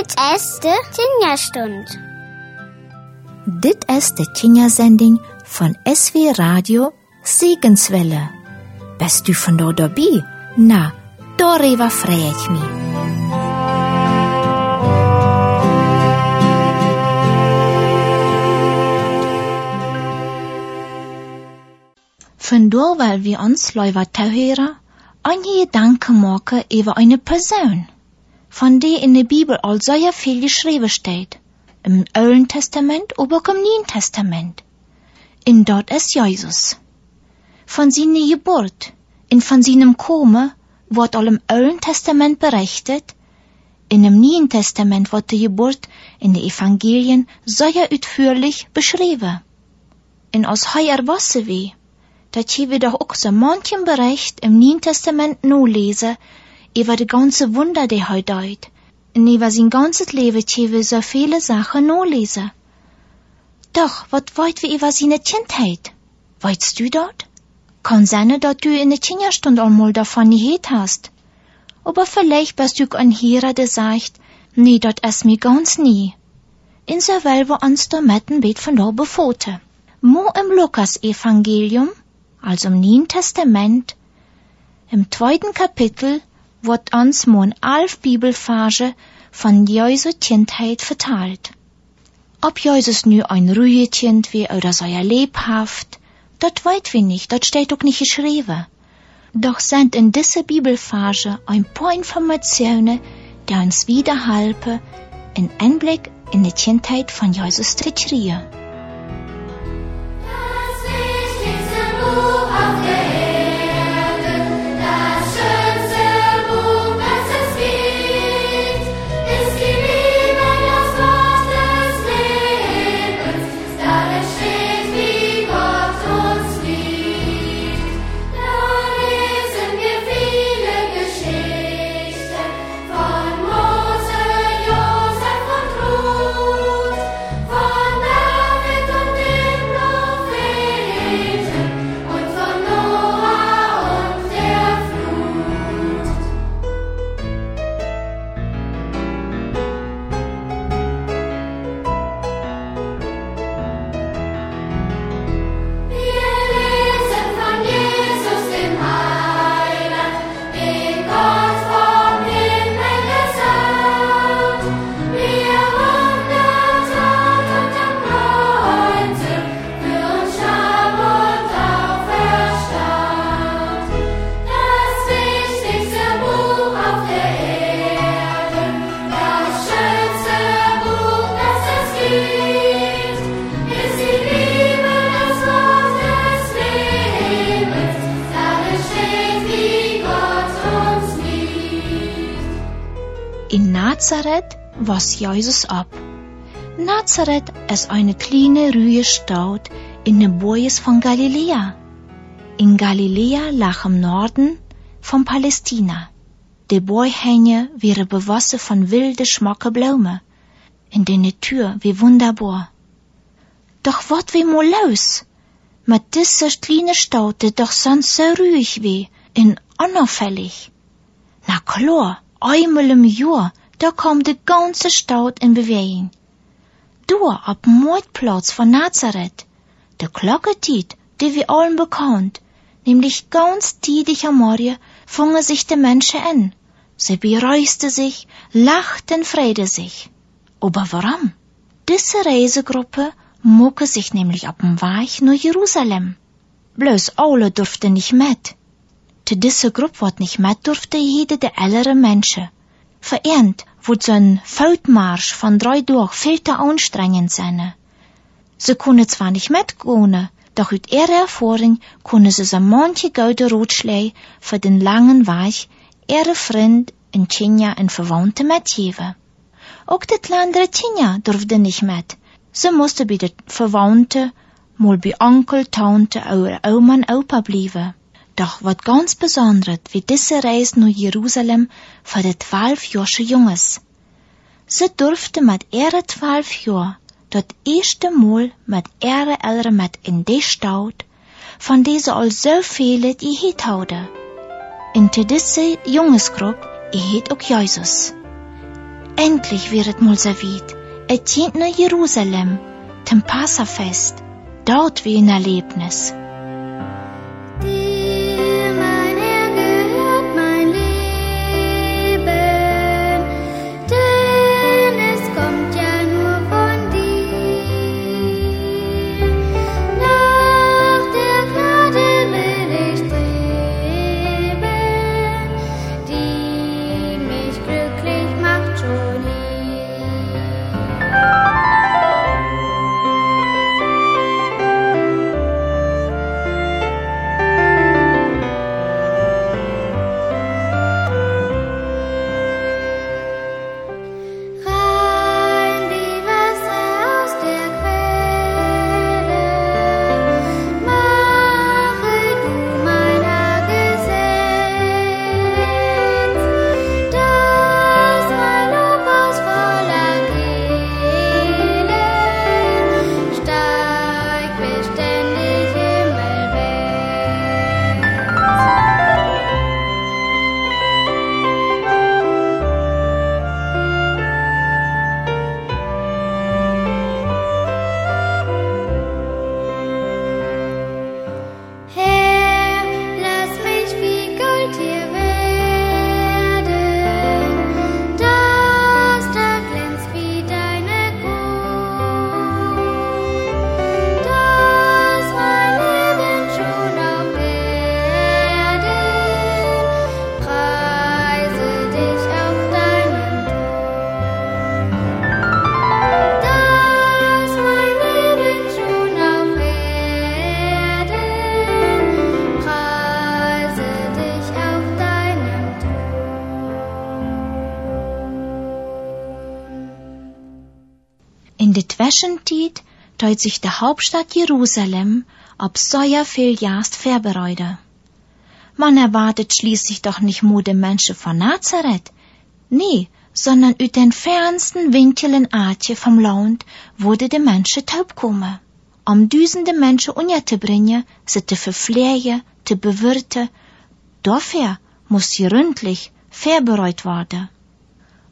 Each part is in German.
Dit is de Tinja-stund. Dit is de Tinja-zending van SW Radio Segenswelle. Bist du von dort dabei? Na, darüber freue ich mich. Von da, weil wir uns Leute zuhören, eine Gedanken machen über eine Person, von der in der Bibel all sehr viel geschrieben steht. Im Alten Testament, auch im Neuen Testament. In dort ist Jesus. Von seiner Geburt und von seinem Kommen wird all im Alten Testament berichtet, in dem Neuen Testament wird die Geburt in den Evangelien sehr ausführlich beschrieben. Und aus heuer wasse wie, dat je doch auch so manchen Bericht im Neuen Testament no lesen, über die ganze Wunder, die er deut. Und über sein ganzes Leben je so viele Sachen no lesen. Doch, wat weit wie über seine Kindheit? Weißt du dort? Kann sein, dass du in der Kinderstunde einmal davon gehört hast. Aber vielleicht bist du ein Hörer, der sagt, nee, dat ist mir ganz nie. In so weil wir uns da mit ein von da befoten. Mo im Lukas-Evangelium, also im Neuen Testament, im zweiten Kapitel, wird uns mon elf Bibelphase von Jesu Kindheit verteilt. Ob Jesus nu ein ruhiges Kind wie oder sei lebhaft, dat weit wir nicht, dat steht auch nicht geschrieben. Doch sind in dieser Bibelphase ein paar Informationen, die uns wieder einen Einblick in die Kindheit von Jesus zu kriegen. Nazareth was Jesus ab. Nazareth ist eine kleine, ruhige Stadt in den Bojes von Galiläa. In Galiläa lag im Norden von Palästina. Die Boyhänge wären bewassen von wilde, schmacke Blumen. In der Natur wie wunderbar. Doch wat wie mal los? Mit dieser kleinen Stadt, die doch sonst so ruhig wie, in unauffällig. Na klar, einmal im Jahr, da kam die ganze Stadt in Bewegung. Da, ab dem Mordplatz von Nazareth, der Glocketiet, die wir allen bekannt, nämlich ganz tidig am Morgen, fingen sich die Menschen an. Sie bereiste sich, lachten, freute sich. Aber warum? Diese Reisegruppe mucke sich nämlich ab dem Weg nach Jerusalem. Bloß alle durften nicht mit. Zu dieser Gruppe wat nicht mit durfte jede der ältere Menschen. Verernt wird so ein Feldmarsch von drei durch viel zu anstrengend sein. Sie können zwar nicht mitgehen, doch mit ihrer Erfahrung können sie so manche gute Ratschläge für den langen Weg ihre Freund in Kenia und Verwandte mitgeben. Auch die kleinere Kenia durfte nicht mit. Sie musste bei den Verwandten, mal bei Onkel, Tante oder Oma und Opa bleiben. Doch wat ganz Besonderes wie diese Reise nach Jerusalem für die zwölfjährige Junges. Sie durfte mit ihre zwölf Jahren das erste Mal mit ihre Eltern mit in die Stadt, von der sie all so viele die Hit hatten. In diese Jungesgruppe erhielt auch Jesus. Endlich wird mal so weit. Es geht nach Jerusalem, zum Passafest. Dort wie ein Erlebnis. Tut sich die Hauptstadt Jerusalem ab sehr viel Jast vorbereiten. Man erwartet schließlich doch nicht nur Menschen von Nazareth. Nee, sondern ut den fernsten Winkeln Aatje vom Land wurde die Menschen taub kommen. Om duizenden Menschen unterzubringen, sie zu verpflegen, zu bewirten. Dafür muss sie ründlich vorbereitet werden.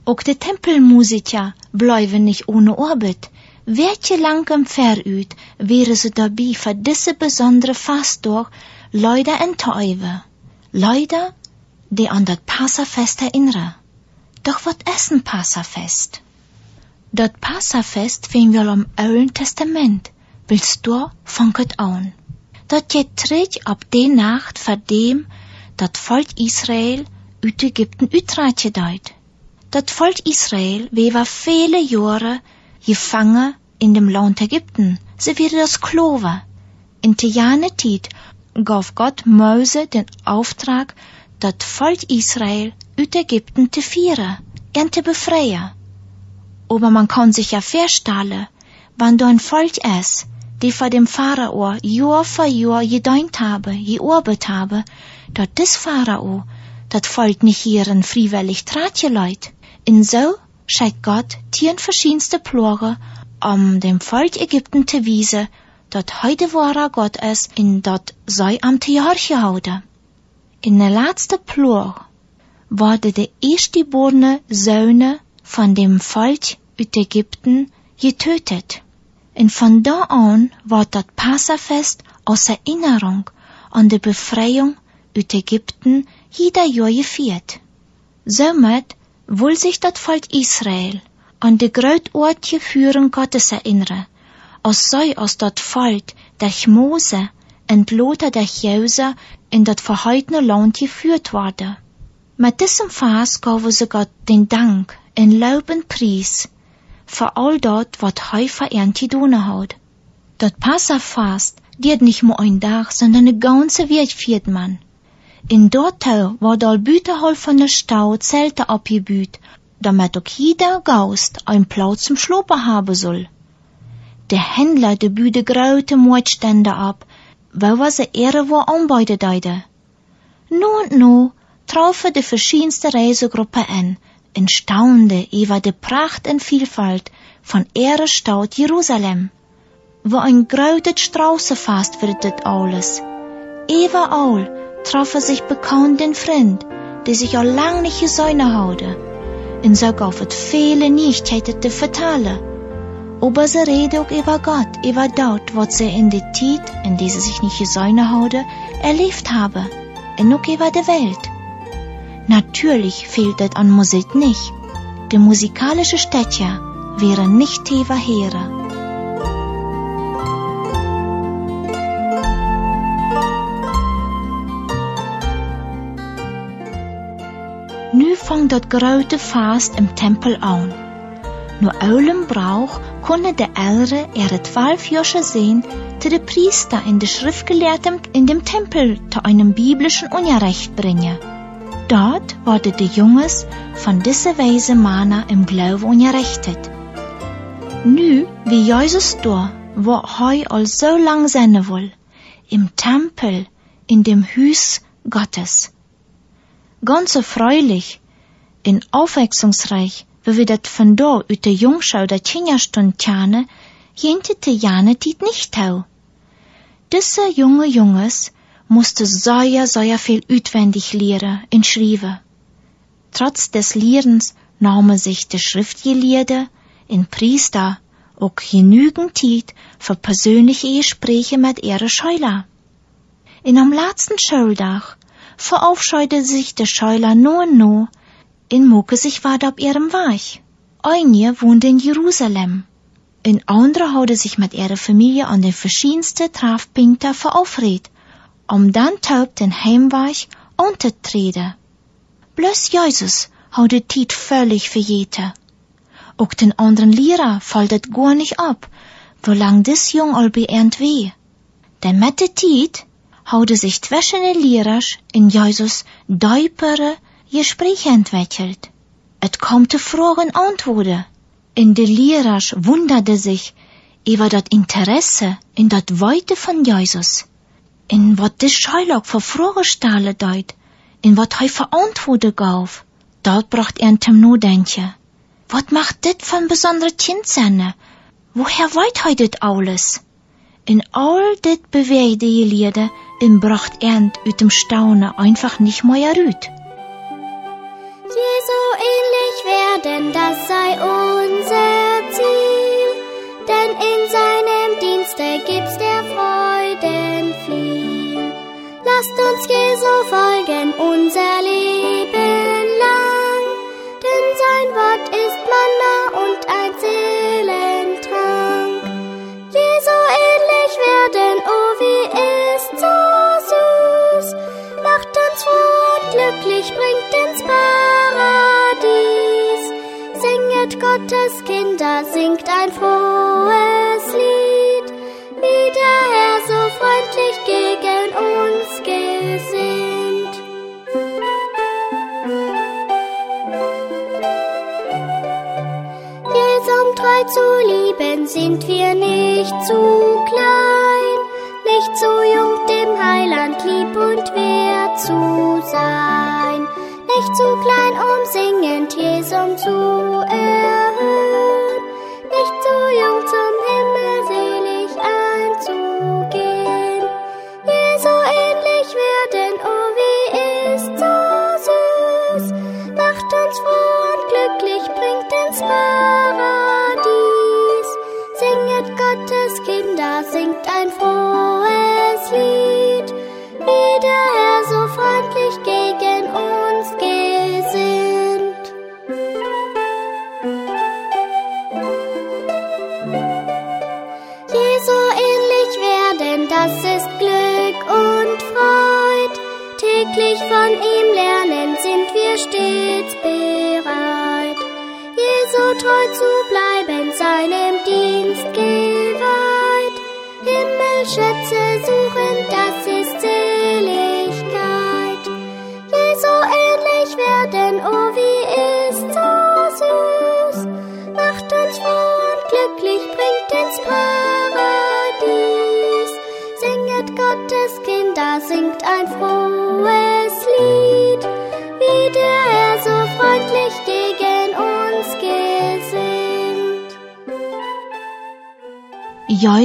Auch die Tempelmusiker bleiben nicht ohne Arbeit. Welche langem Verüt wäre sie dabei für diese besondere Fastdag Leute enttäuben. Leute, die an das Passafest erinnern. Doch was ist ein Passafest? Das Passafest finden wir im Alten Testament. Willst du, fanget an. Dat geht terug ab die Nacht vor dem, dat Volk Israel uit Ägypten uitreitje deut. Dat Volk Israel war viele Jahre gefangen in dem Land Ägypten. Sie werden das Klover. In Zeit gab Gott Mose den Auftrag, dat Volk Israel uit Ägypten zu führen und zu befreien. Aber man kann sich ja vorstellen, wann du ein Volk ist, die vor dem Pharao Jahr für Jahr gedient habe, gearbeitet habe, dat das Pharao dat Volk nicht hierin freiwillig tratje leut. In so schickt Gott tien verschiedenste Plore, um dem Volk Ägypten zu wiesen, dat heute wahrer Gott ist, in dat sei am Theorche haude. In der letzte Plor wurde der erstgeborene Söhne von dem Volk uit Ägypten getötet. Und von da an wird das Passafest aus Erinnerung an die Befreiung uit Ägypten jeder Jahr gefeiert. Somit will sich das Volk Israel an die großartige Führung Gottes erinnern, als sei aus dat Volk durch Mose entloter durch Jose in dat verhaltene Land geführt wurde. Mit diesem Fast gaben sie Gott den Dank in Lob und Preis für all dort, wat heu verernt gedonen hat. Dat Passafast diert nicht nur ein Tag, sondern eine ganze Welt viert man. In dort war all Büterhol von der Stau Zelte abgebüht, damit auch jeder Gaust ein Platz zum Schlopen haben soll. Der Händler de büde graute Mordstände ab, weil was er ehre wo anbeide deide. Nu und nu traufe de verschiedenste Reisegruppe an, in staunde über de Pracht und Vielfalt von Ehre Stadt Jerusalem, wo ein grautet Straußefast wird dit alles. Überall traf er sich bekannten Freund, die sich auch lang nicht gesäune haude. en so gaf het vele Nichtheiten te vertellen. Aber sie reden auch über Gott, über dort, was sie in der Zeit, in der sie sich nicht gesäune haben, erlebt haben. Und auch über die Welt. Natürlich fehlt es an Musik nicht. Die musikalische Städte wären nicht tiefer Heere. Nu fängt das große Fast im Tempel an. Nur allem Brauch konnte der Ältere ihre zwölf Jahre sehen, zu der Priester in der Schriftgelehrten in dem Tempel zu einem biblischen Unterricht bringen. Dort wurde die Junges von dieser Weise Mana im Glauben unterrichtet. Nu, wie Jesus da, wo heu all so lang sein will, im Tempel, in dem Hüs Gottes. Ganz erfreulich, in wir dat von da ut der Jungschau der Kinderstund tjane, jentete Jane tit nicht tau. Diese junge Junges musste sehr, sehr viel utwendig lehren in Schrieben. Trotz des Lehrens nahmen sich die Schriftgelehrte in Priester auch genügend Zeit für persönliche Gespräche mit ihrer Schüler. In am letzten Schuldach verabscheute sich der Schüler nur nur in Mucke sich ward auf ihrem Weg. Eine wohnte in Jerusalem. In andere hatte sich mit ihrer Familie an den verschiedensten Treffpunkten verabredet, um dann taub den Heimweg unterzutreten. Bloß Jesus hat die Zeit völlig verjeten. Auch den anderen Lehrer fällt gar nicht ab, wo lang das Jung all beernt weh. Denn mit der Zeit hat sich zwischen den Lehrern in Jesus deupere Gespräche entwickelt. Et kommt Fragen Antworten. In de Lehrer wunderte sich über das Interesse in dat Weite von Jesus. In wat de Scheilag für Fragen stellen deut. In wat hij verantworten gaf. Dat bracht er zum Nodenken. Wat macht dit von besondere Kind sein? Woher weit hij dit alles? In all dit bewegde Gelierde, in bracht er ut dem Staunen einfach nicht mehr erüt. Jesu ähnlich werden, das sei unser Ziel, denn in seinem Dienste gibt's der Freuden viel. Lasst uns Jesu folgen unser Leben lang, denn sein Wort ist Manna und ein Seelentrank. Jesu ähnlich werden, oh wie ist so süß, macht uns froh und glücklich, bringt Gottes Kinder, singt ein frohes Lied, wie der Herr so freundlich gegen uns gesinnt. Jesum treu zu lieben, sind wir nicht zu klein, nicht zu jung, dem Heiland lieb und wert zu sein, nicht zu klein, um singend Jesum zu erhöhen,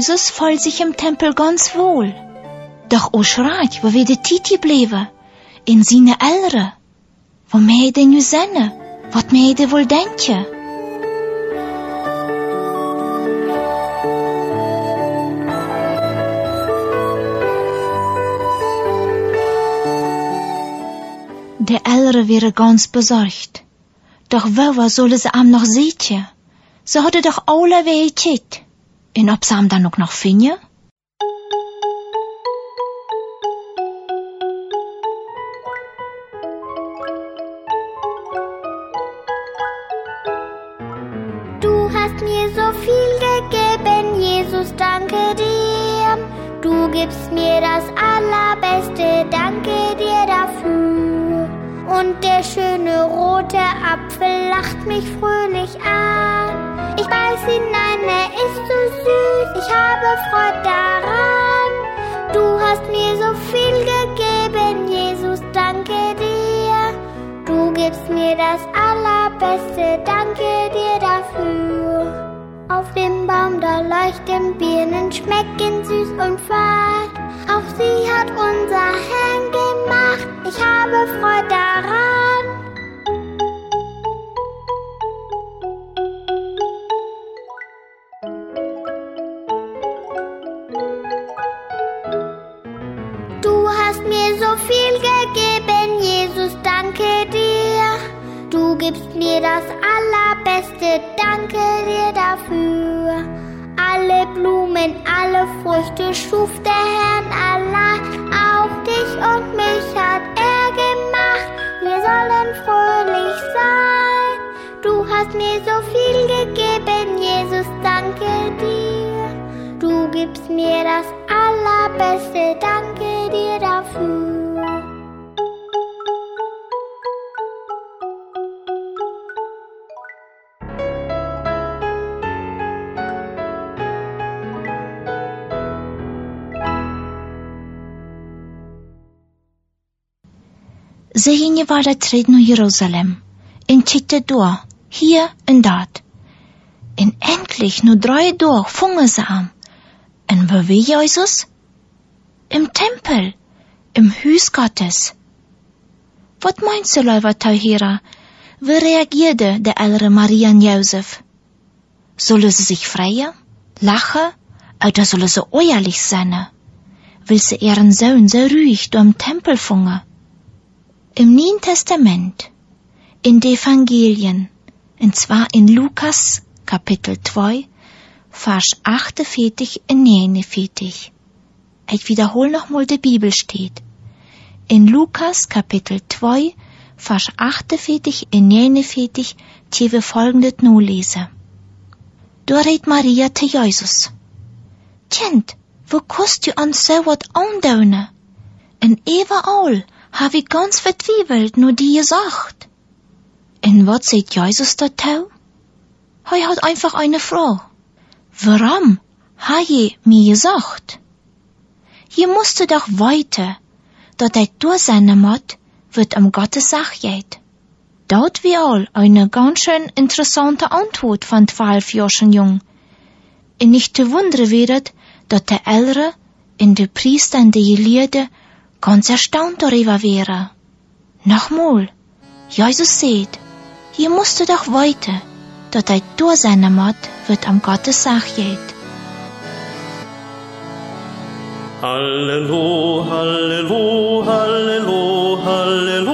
Jesus fühlt sich im Tempel ganz wohl. Doch o schreit, wo wir de Titi blieben. In seine Elre. Wo mehr denn nu senne? Was mir jeder wohl denken? Der Ältere wäre ganz besorgt. Doch woher sollen sie am noch sehen? Sie hadden doch alle weetjit. En ob sie am dann auch noch finden? Du hast mir so viel gegeben, Jesus, danke dir. Du gibst mir das Allerbeste, danke dir dafür. Und der schöne rote Apfel lacht mich fröhlich an. Ich beiß so süß, ich habe Freude daran. Du hast mir so viel gegeben, Jesus, danke dir. Du gibst mir das Allerbeste, danke dir dafür. Auf dem Baum da leuchten Birnen, schmecken süß und fad. Auch sie hat unser Herrn gemacht, ich habe Freude daran. Gibst mir das Allerbeste, danke dir dafür. Alle Blumen, alle Früchte schuf der Herrn allein. Auch dich und mich hat er gemacht. Wir sollen fröhlich sein. Du hast mir so viel gegeben, Jesus, danke dir. Du gibst mir das Allerbeste, danke dir dafür. Ze war der naar Jerusalem. En titte door, hier en dat. En endlich, nur drei Tage, fungen sie an. En wo war Jesus? Im Tempel, im Hus Gottes. Was meinst du, Leuwe Tauhira? Wie reagierte der ältere Maria und Josef? Sollen sie sich freien, lachen, oder sollen sie ehrlich sein? Will sie ihren Sohn so ruhig durch im Tempel fungen? Im Neuen Testament, in den Evangelien, und zwar in Lukas Kapitel 2, Vers 48 und 49. Ich wiederhole nochmal, die Bibel steht. In Lukas Kapitel 2, Vers 48 und 49, die wir folgendes nur lesen. Da redt Maria zu Jesus. Kind, wo kannst du uns so wat andaunen? En überall hab ich ganz vertwiebelt nur die gesagt. Und was sagt Jesus dazu? Er hat einfach eine Frage. Warum hat je mir gesagt? Je musste doch weiter, dat er durch seine Mord wird am Gottes Sach geht. Dort wie all eine ganz schön interessante Antwort von zwölf Jahren jung. Und nicht zu wundern wird, dat der Ältere in de Priester und die Gelehrten ganz erstaunt darüber wäre. Nochmal, Jesus sagt, je musste doch weiter, dat er durch seine Mord wird am Gottes Sach geht. Halleluja, Halleluja, Halleluja, Halleluja,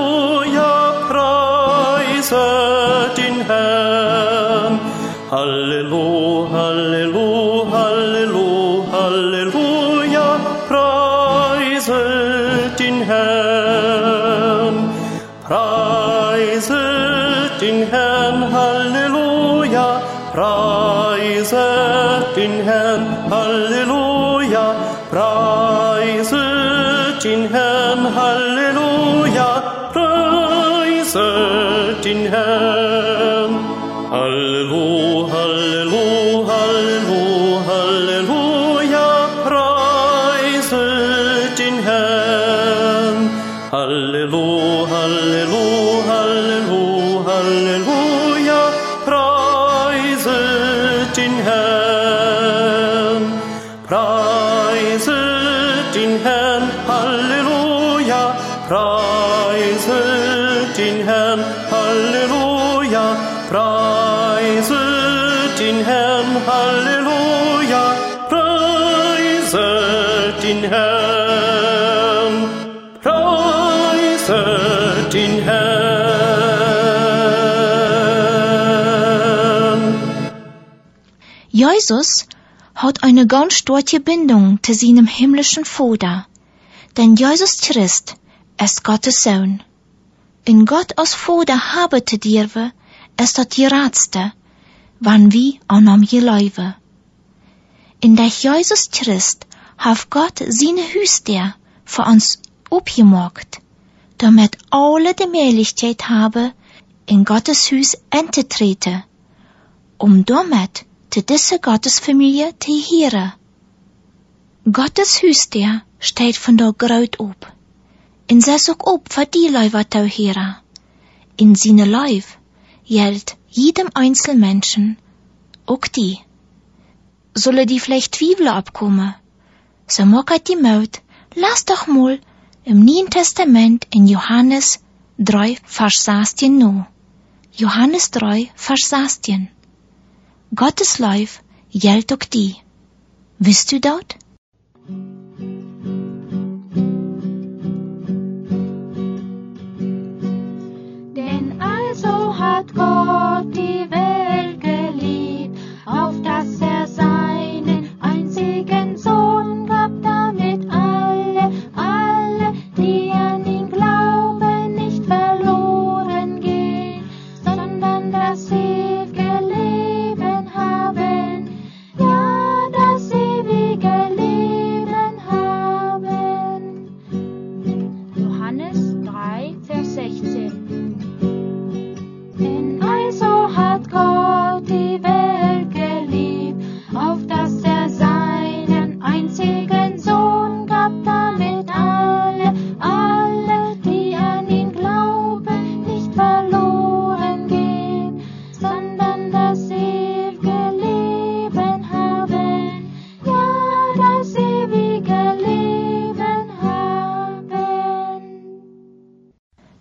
Jesus hat eine ganz starke Bindung zu seinem himmlischen Vater, denn Jesus Christ ist Gottes Sohn. In Gott als Vader habe te dirven, ist dat die raadste, wann wie an am geläuwe. In der Jesus Christ hat Gott seine Hüster für uns opgemacht, damit alle die Möglichkeit habe, in Gottes Hüs einzutreten, um damit zu dieser Gottesfamilie zu hören. Gottes Hüster steht von der Graut op. En zij ook op voor die lui wat tau hera. In seine Leib gilt jedem Einzelmenschen, auch die. Solle die vielleicht Zwiebeln abkommen, so mockert die Maut, lass doch mal im Neuen Testament in Johannes 3, Vers 16 no. Johannes 3, Vers 16. Gottes Leib gilt auch die. Wisst du dort?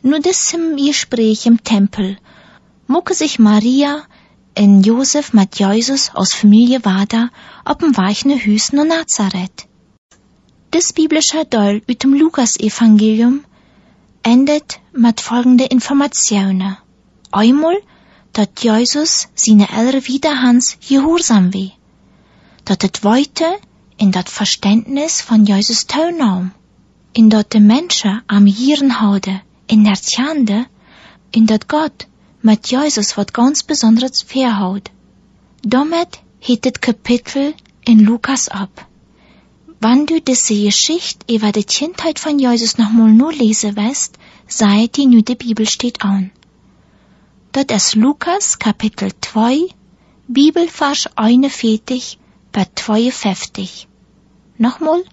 Nur diesem Gespräch im Tempel mucke sich Maria en Josef mit Jesus aus Familie Wada op'm weichne Hüs no Nazareth. Das biblische Teil ut dem Lukas-Evangelium endet mit folgende Informationen. Einmal, dat Jesus seine ältere Widerhans gehorsam wie. Dat het weite in dat Verständnis von Jesus Taunaum. In dat de Menschen am Jieren houden in der Tjande, in dat Gott mit Jesus wat ganz Besonderes verhaut. Damit hiet het Kapitel in Lukas ab. Wann du diese Geschichte über die Kindheit von Jesus nochmal nur lesen wirst, sei die nu de Bibel steht an. Dort ist Lukas Kapitel 2, Bibelvers 41 bei 52. Nochmal,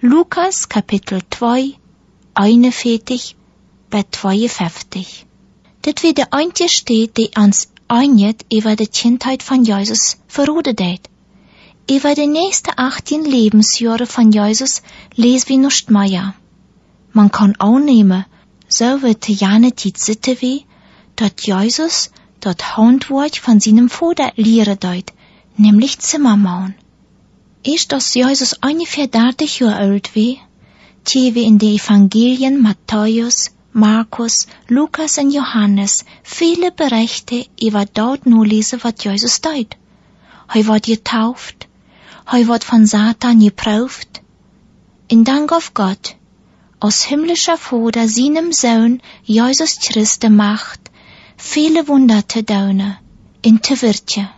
Lukas Kapitel 2, 41 bei 52. Dit wie de eindje steht, die ans einjet über die Kindheit von Jesus verrodet hat. Über die nächsten 18 Lebensjahre von Jesus les wie nicht mehr. Man kann auch nehmen, so wird jane die Sitte wie, dort Jesus dort Handwerk von seinem Vater lehren deut, nämlich Zimmermauen. Ist das Jesus ungefähr 30 Jahre alt wie, die wir in den Evangelien Matthäus, Markus, Lukas und Johannes viele Berichte über dort nur lesen, was Jesus deut. Er wird getauft, er wird von Satan geprüft. In Dank auf Gott, aus himmlischer Vater seinem Sohn Jesus Christus Macht, viele Wunder zu tun, in te wirtje.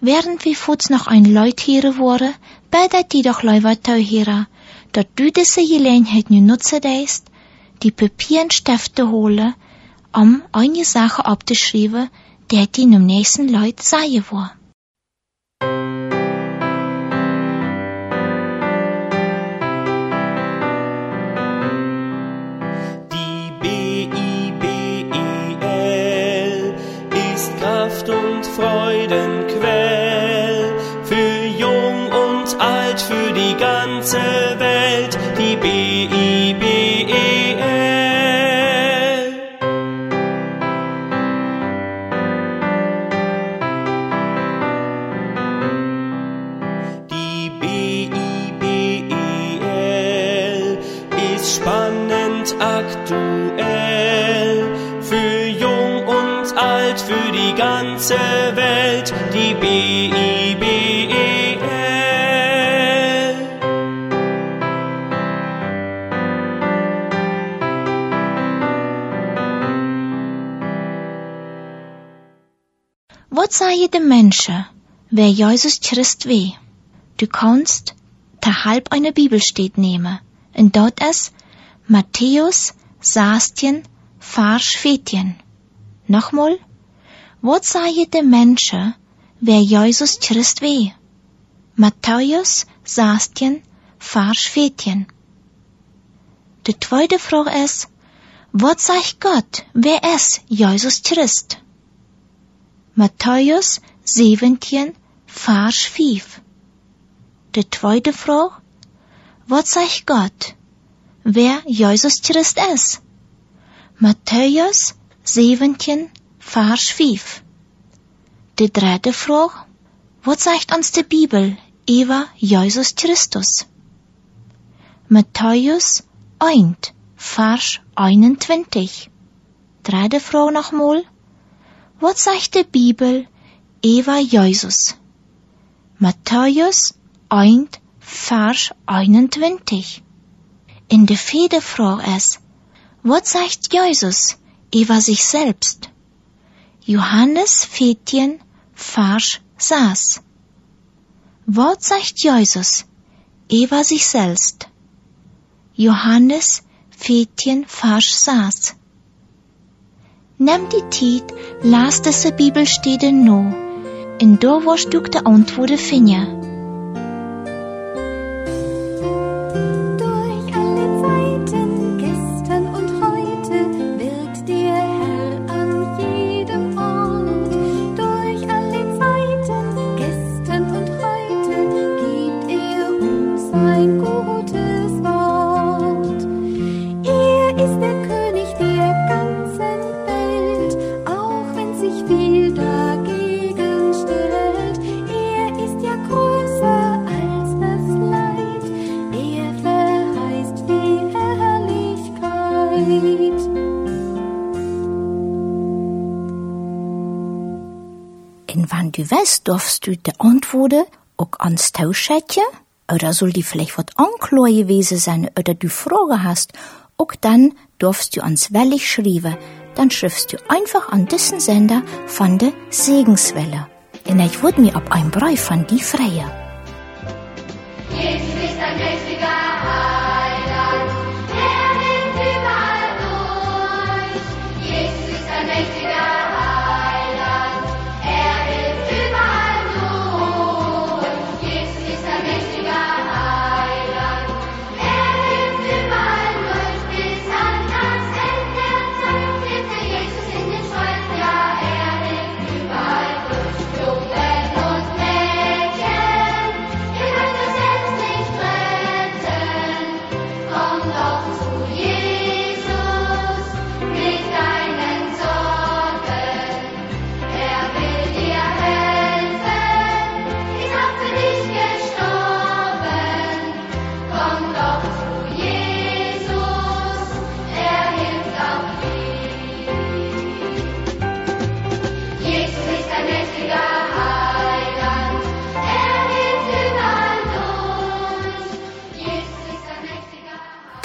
Während wir futs noch ein Leut hier wurde, betet die doch Leuwer teuhira, dort du diese Gelegenheit nu nutze deist, die Papierenstifte hole, um eine Sache abzuschreiben, der die im nächsten Leut Kraft und Freudenquell für jung und alt, für die ganze Welt. Aktuell. Für jung und alt, für die ganze Welt, die B-I-B-E-L. Wat zei de mensen, wer Jesus Christ weh? Du kannst der halb eine Bibelstät nehmen, und dort es Matthäus 16, Vers 14. Nochmal, wat zei de mensen, wer Jesus Christ weh? Matthäus 16, Vers 14. De tweede vraag is, wat zegt Gott, wer es Jesus Christ? Matthäus 17, Vers 5. De tweede vraag, wat zegt Gott, wer Jesus Christ ist? Matthäus 17, Vers 5. De derde vraag, wat zegt ons de Bibel über Jesus Christus? Matthäus 1, Vers 21. Derde vraag nogmaal, wat zegt de Bibel über Jesus? Matthäus 1, Vers 21. In der vierte Frage ist, was sagt Jesus über sich selbst? Johannes 14, Vers 6. Was sagt Jesus über sich selbst? Johannes 14, Vers 6. Nimm die Zeit, las diese Bibelstelle no, in da wirst du die Antworten finden. Weißt, darfst du die Antworten auch ans Tauschätchen, oder soll die vielleicht wat anklar gewesen sein, oder du Fragen hast, auch dann darfst du ans Wellig schreiben. Dann schriftst du einfach an diesen Sender von der Segenswelle. Und ich würde mir ab einem Brief von die freien.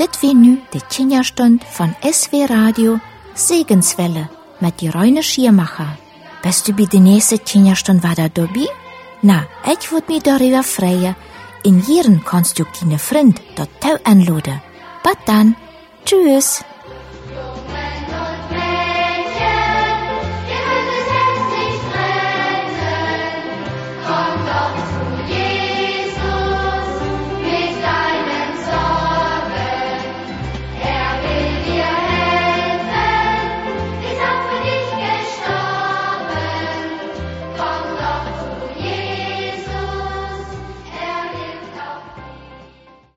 Dit wie nu de Kinderstund von SW Radio Segenswelle mit Reine Schiermacher. Bist du bei der nächsten Kinderstund wieder dabei? Na, ich würd mich darüber freuen. In Jieren kannst du deine Freund dort anladen. Bis dann. Tschüss.